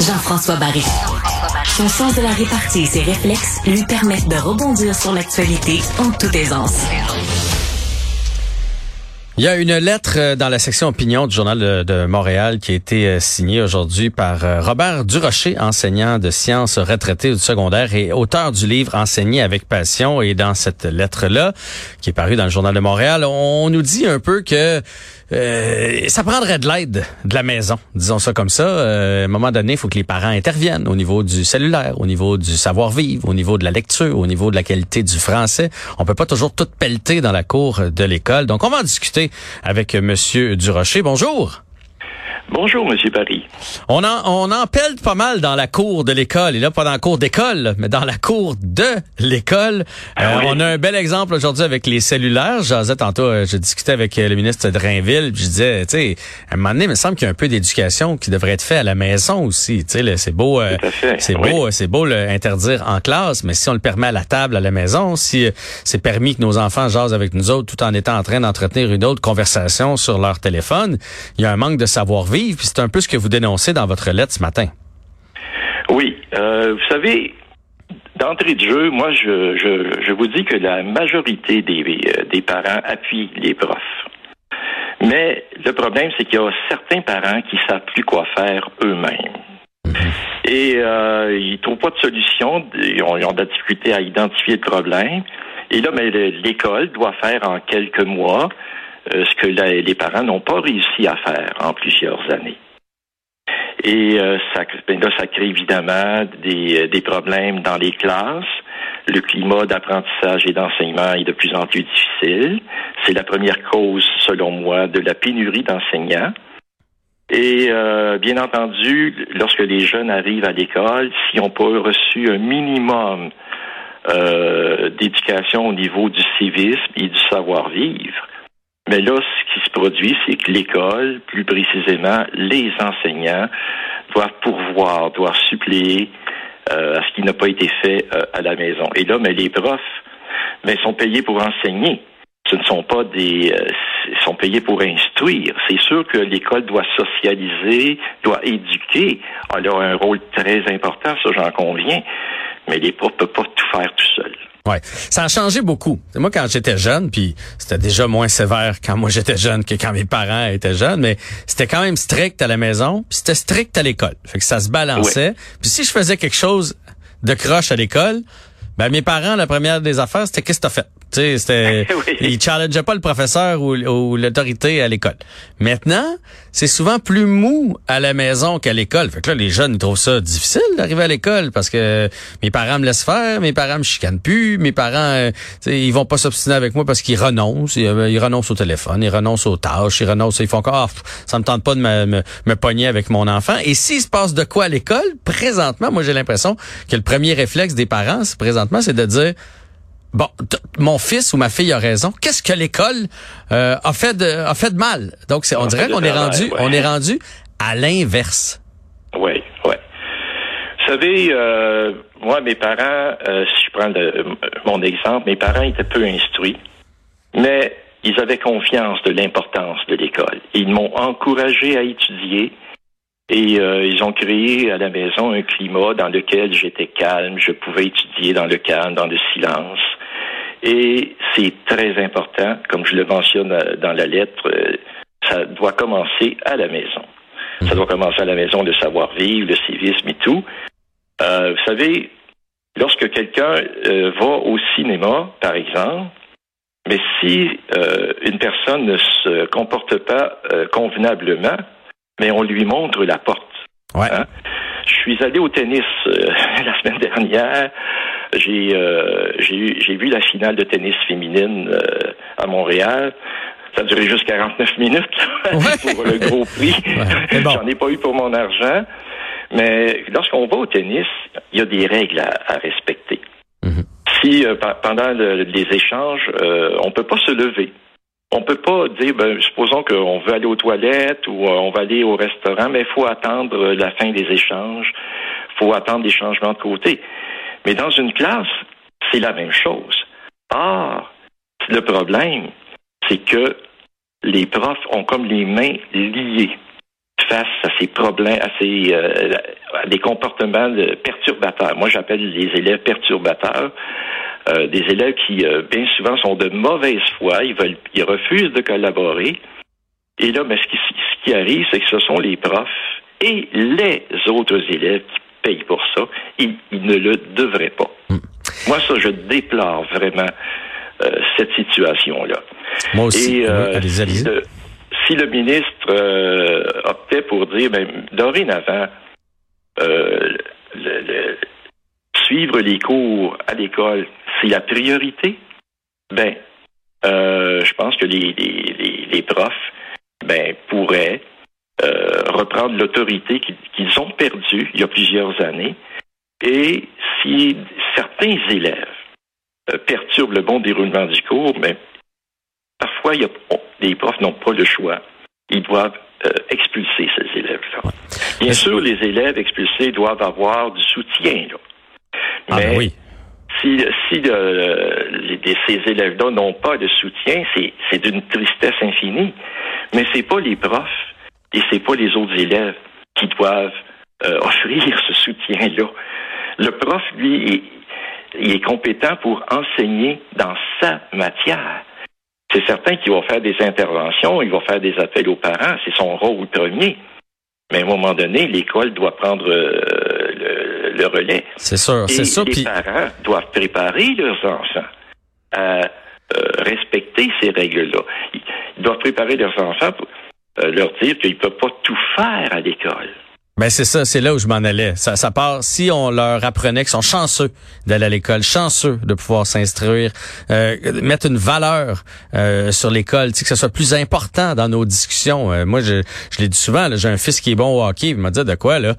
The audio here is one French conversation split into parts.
Jean-François Barry. Son sens de la répartie et ses réflexes lui permettent de rebondir sur l'actualité en toute aisance. Il y a une lettre euh, dans la section opinion du Journal de, Montréal qui a été euh, signée aujourd'hui par euh, Robert Durocher, enseignant de sciences retraité du secondaire et auteur du livre Enseigner avec passion. Et dans cette lettre-là, qui est parue dans le Journal de Montréal, on nous dit un peu que euh, ça prendrait de l'aide de la maison, disons ça comme ça. Euh, à un moment donné, il faut que les parents interviennent au niveau du cellulaire, au niveau du savoir-vivre, au niveau de la lecture, au niveau de la qualité du français. On peut pas toujours tout pelleter dans la cour de l'école. Donc, on va en discuter avec Monsieur Durocher. Bonjour. Bonjour, Monsieur Paris. On en, on en pèle pas mal dans la cour de l'école. Et là, pas dans la cour d'école, mais dans la cour de l'école. Ah euh, on a un bel exemple aujourd'hui avec les cellulaires. J'osais tantôt, euh, je discutais avec euh, le ministre de Drainville, puis je disais, tu sais, à un moment donné, il me semble qu'il y a un peu d'éducation qui devrait être fait à la maison aussi. Tu sais, c'est beau, c'est beau, c'est beau l'interdire en classe, mais si on le permet à la table à la maison, si c'est permis que nos enfants jasent avec nous autres tout en étant en train d'entretenir une autre conversation sur leur téléphone, il y a un manque de savoir-vivre c'est un peu ce que vous dénoncez dans votre lettre ce matin. Oui. Euh, vous savez, d'entrée de jeu, moi, je, vous dis que la majorité euh, des, parents appuient les profs. Mais le problème, c'est qu'il y a certains parents qui savent plus quoi faire eux-mêmes. Mhm. Et euh, ils trouvent pas de solution, ils ont, de la difficulté à identifier le problème. Et là, mais l'école doit faire en quelques mois ce que les parents n'ont pas réussi à faire en plusieurs années. Et euh, ça, ben là, ça crée évidemment des, euh, des problèmes dans les classes. Le climat d'apprentissage et d'enseignement est de plus en plus difficile. C'est la première cause, selon moi, de la pénurie d'enseignants. Et bien entendu, lorsque les jeunes arrivent à l'école, s'ils n'ont pas reçu un minimum d'éducation au niveau du civisme et du savoir-vivre, mais là, ce qui se produit, c'est que l'école, plus précisément les enseignants, doivent pourvoir, doivent suppléer euh, à ce qui n'a pas été fait euh, à la maison. Et là, mais les profs, mais sont payés pour enseigner. Ce ne sont pas des, euh, sont payés pour instruire. C'est sûr que l'école doit socialiser, doit éduquer. Elle a un rôle très important, ça j'en conviens. Mais les profs ne peuvent pas tout faire tout seuls. Ouais, ça a changé beaucoup. Moi, quand j'étais jeune, puis c'était déjà moins sévère quand moi j'étais jeune que quand mes parents étaient jeunes, mais c'était quand même strict à la maison, puis c'était strict à l'école. Fait que ça se balançait. Puis si je faisais quelque chose de croche à l'école, ben mes parents, la première des affaires, c'était qu'est-ce que t'as fait? Tu sais, c'était, il challengeait pas le professeur ou, l'autorité à l'école. Maintenant, c'est souvent plus mou à la maison qu'à l'école. Fait que là, les jeunes ils trouvent ça difficile d'arriver à l'école parce que mes parents me laissent faire, mes parents me chicanent plus, mes parents, euh, ils vont pas s'obstiner avec moi parce qu'ils renoncent, ils, euh, renoncent au téléphone, ils renoncent aux tâches, ils renoncent, ils font encore, oh, ça me tente pas de me, me, me pogner avec mon enfant. Et s'il se passe de quoi à l'école, présentement, moi j'ai l'impression que le premier réflexe des parents, présentement, c'est de dire Bon, mon fils ou ma fille a raison. Qu'est-ce que l'école euh, a fait de a fait de mal? Donc c'est on dirait qu'on est rendu on est rendu à l'inverse. Oui, oui. Vous savez, euh, moi mes parents, euh, si je prends mon exemple, mes parents étaient peu instruits, mais ils avaient confiance de l'importance de l'école. Ils m'ont encouragé à étudier. Et ils ont créé à la maison un climat dans lequel j'étais calme, je pouvais étudier dans le calme, dans le silence. Et c'est très important, comme je le mentionne euh, dans la lettre, euh, ça doit commencer à la maison. Ça doit commencer à la maison, le savoir-vivre, le civisme et tout. Euh, vous savez, lorsque quelqu'un va au cinéma, par exemple, mais si une personne ne se comporte pas convenablement, mais on lui montre la porte. Ouais. Hein? Je suis allé au tennis la semaine dernière. J'ai euh, j'ai vu la finale de tennis féminine euh, à Montréal. Ça a duré juste 49 minutes pour le gros prix. J'en ai pas eu pour mon argent. Mais lorsqu'on va au tennis, il y a des règles à, respecter. Mhm. Si euh, pendant les échanges, on peut pas se lever, on peut pas dire, ben, supposons qu'on veut aller aux toilettes ou on va aller au restaurant, mais il faut attendre la fin des échanges, il faut attendre des changements de côté. Mais dans une classe, c'est la même chose. Or, le problème, c'est que les profs ont comme les mains liées. face à ces problèmes, à, ces, euh, à des comportements perturbateurs. Moi, j'appelle les élèves perturbateurs. Euh, des élèves qui, euh, bien souvent, sont de mauvaise foi, ils veulent, ils refusent de collaborer. Et là, mais ce, qui, ce qui arrive, c'est que ce sont les profs et les autres élèves qui payent pour ça. Ils, ils ne le devraient pas. Hmm. Moi, ça, je déplore vraiment cette situation-là. Moi aussi. Et, si le ministre euh, optait pour dire, ben, dorénavant, euh, suivre les cours à l'école, c'est la priorité, ben, euh, je pense que les, les, profs ben, pourraient reprendre l'autorité qu'ils ont perdue il y a plusieurs années. Et si certains élèves perturbent le bon déroulement du cours, ben, parfois, il y a, les profs n'ont pas le choix. Ils doivent euh, expulser ces élèves-là. Bien sûr, les élèves expulsés doivent avoir du soutien. Là. Ah, ben Mais oui. si, si ces élèves-là n'ont pas de soutien, c'est d'une tristesse infinie. Mais c'est pas les profs et c'est pas les autres élèves qui doivent euh, offrir ce soutien-là. Le prof, lui, il est compétent pour enseigner dans sa matière. C'est certain qu'il va faire des interventions, il va faire des appels aux parents, c'est son rôle premier. Mais à un moment donné, l'école doit prendre euh, le, relais. C'est sûr, c'est. Les parents doivent préparer leurs enfants à euh, respecter ces règles-là. Ils doivent préparer leurs enfants pour euh, leur dire qu'ils ne peuvent pas tout faire à l'école. Ben c'est ça, c'est là où je m'en allais. Ça, ça part si on leur apprenait qu'ils sont chanceux d'aller à l'école, chanceux de pouvoir s'instruire, euh, mettre une valeur euh, sur l'école, que ce soit plus important dans nos discussions. Euh, moi, je, je l'ai dit souvent, j'ai un fils qui est bon au hockey. Il m'a dit de quoi là?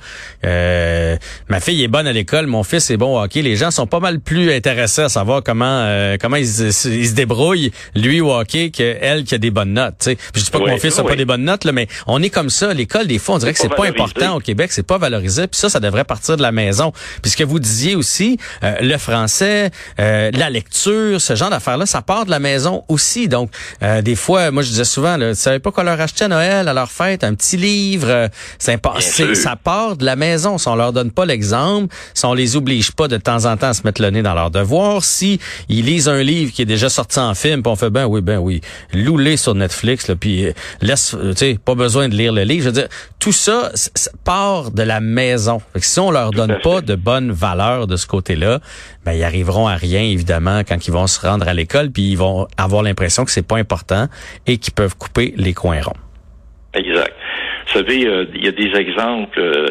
Euh, Ma fille est bonne à l'école, mon fils est bon au hockey. Les gens sont pas mal plus intéressés à savoir comment comment ils, se débrouillent lui au hockey que elle qui a des bonnes notes. sais Je dis pas que mon fils a pas des bonnes notes là, mais on est comme ça. L'école des fois, on dirait que c'est pas important. Québec, c'est pas valorisé. Puis ça, ça devrait partir de la maison. Puis ce que vous disiez aussi, euh, le français, euh, la lecture, ce genre d'affaires-là, ça part de la maison aussi. Donc, euh, des fois, moi, je disais souvent, là, tu savais pas qu'on leur achetait à Noël, à leur fête, un petit livre. c'est ça part de la maison. Si on leur donne pas l'exemple, si on les oblige pas de temps en temps à se mettre le nez dans leurs devoirs, si ils lisent un livre qui est déjà sorti en film, puis on fait ben oui, ben oui, loulé sur Netflix, là, puis laisse, tu sais, pas besoin de lire le livre. Je veux dire, tout ça, ça part de la maison. si on leur donne pas de bonnes valeurs de ce côté-là, ben ils arriveront à rien évidemment quand ils vont se rendre à l'école, puis ils vont avoir l'impression que c'est pas important et qu'ils peuvent couper les coins ronds. Exact. Vous savez, euh, il y a des exemples euh,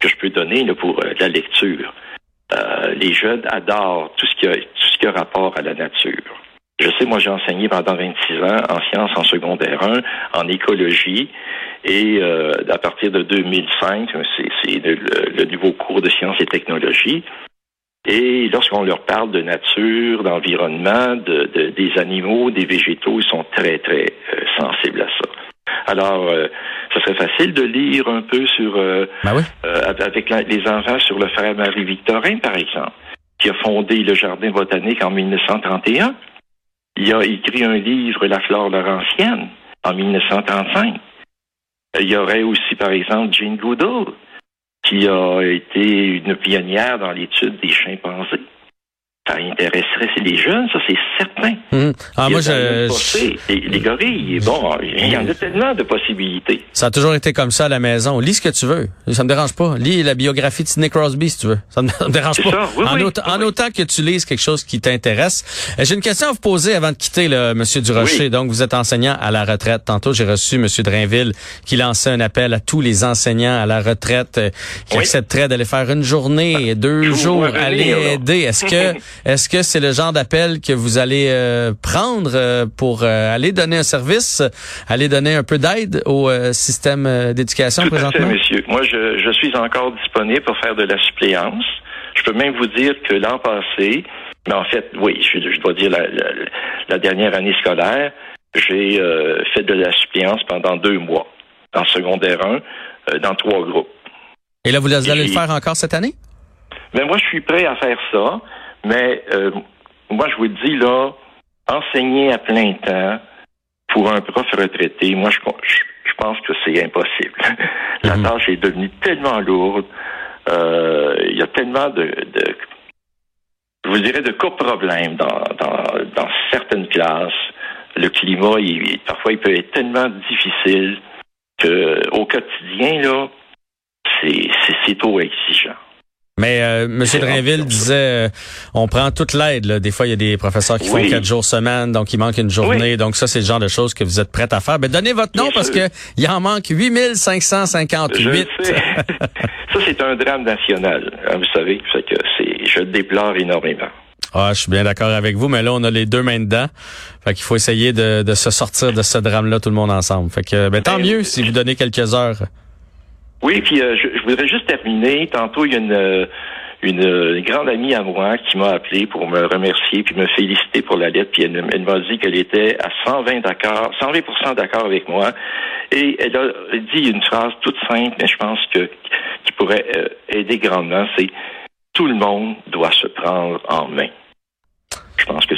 que je peux donner pour euh, la lecture. les jeunes adorent tout ce qui a tout ce qui a rapport à la nature. Je sais, moi, j'ai enseigné pendant 26 ans en sciences en secondaire 1, en écologie, et euh, à partir de 2005, c'est le, le, nouveau cours de sciences et technologies. Et lorsqu'on leur parle de nature, d'environnement, de, des animaux, des végétaux, ils sont très, très euh, sensibles à ça. Alors, euh, ce serait facile de lire un peu sur ben oui. avec les enfants sur le frère Marie-Victorin, par exemple, qui a fondé le Jardin botanique en 1931. Il a écrit un livre, La flore laurentienne, en 1935. Il y aurait aussi, par exemple, Jane Goodall, qui a été une pionnière dans l'étude des chimpanzés ça intéresserait les jeunes, ça c'est certain. Hum. Ah, moi, je, les, gorilles, bon, il y en a tellement de possibilités. Ça a toujours été comme ça à la maison. Lis ce que tu veux, ça me dérange pas. Lis la biographie de Sidney Crosby si tu veux, ça me, dérange pas. en, autant, que tu lises quelque chose qui t'intéresse. Euh, j'ai une question à vous poser avant de quitter le Monsieur Durocher. Donc, vous êtes enseignant à la retraite. Tantôt, j'ai reçu Monsieur Drainville qui lançait un appel à tous les enseignants à la retraite euh, qui accepteraient d'aller faire une journée, deux jours, aller aider. Est-ce que Est-ce que c'est le genre d'appel que vous allez euh, prendre euh, pour euh, aller donner un service, aller donner un peu d'aide au système d'éducation présentement? Fait, monsieur. Moi, je, je, suis encore disponible pour faire de la suppléance. Je peux même vous dire que l'an passé, mais en fait, oui, je, je dois dire la, la, dernière année scolaire, j'ai fait de la suppléance pendant deux mois en secondaire 1 dans trois groupes. Et là, vous allez le faire encore cette année? Mais ben, moi, je suis prêt à faire ça. Mais euh, moi, je vous dis là, enseigner à plein temps pour un prof retraité, moi, je, je, pense que c'est impossible. La mhm. tâche est devenue tellement lourde. Euh, il y a tellement de, de, je vous dirais, de cas problèmes dans, dans, dans certaines classes. Le climat, il, parfois, il peut être tellement difficile qu'au quotidien, là, c'est trop exigeant. Mais euh, M. Drainville disait, euh, on prend toute l'aide. Des fois, il y a des professeurs qui font quatre jours semaine, donc il manque une journée. Donc ça, c'est le genre de choses que vous êtes prête à faire. Mais donnez votre nom parce que il en manque 8558. Je ça, c'est un drame national, hein, vous savez. que c'est, je déplore énormément. Ah, je suis bien d'accord avec vous, mais là, on a les deux mains dedans. Fait qu'il faut essayer de, de se sortir de ce drame-là, tout le monde ensemble. Fait que, ben, tant ben, mieux si vous donnez quelques heures. Oui, puis euh, je, voudrais juste terminer. Tantôt, il y a une, euh, une, grande amie à moi qui m'a appelé pour me remercier puis me féliciter pour la lettre. Puis elle, m'a dit qu'elle était à 120 d'accord, 120% d'accord avec moi. Et elle a dit une phrase toute simple, mais je pense que qui pourrait euh, aider grandement. C'est tout le monde doit se prendre en main. Je pense que.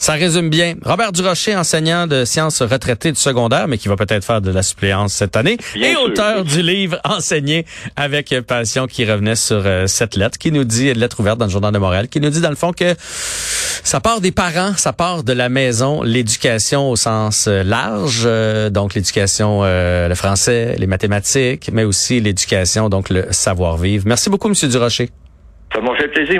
Ça résume bien. Robert Durocher, enseignant de sciences retraité du secondaire, mais qui va peut-être faire de la suppléance cette année, et auteur du livre Enseigner avec passion qui revenait sur euh, cette lettre, qui nous dit, lettre ouverte dans le Journal de Montréal, qui nous dit dans le fond que ça part des parents, ça part de la maison, l'éducation au sens euh, large, euh, donc l'éducation, le français, les mathématiques, mais aussi l'éducation, donc le savoir-vivre. Merci beaucoup, Monsieur Durocher. Ça m'a fait plaisir.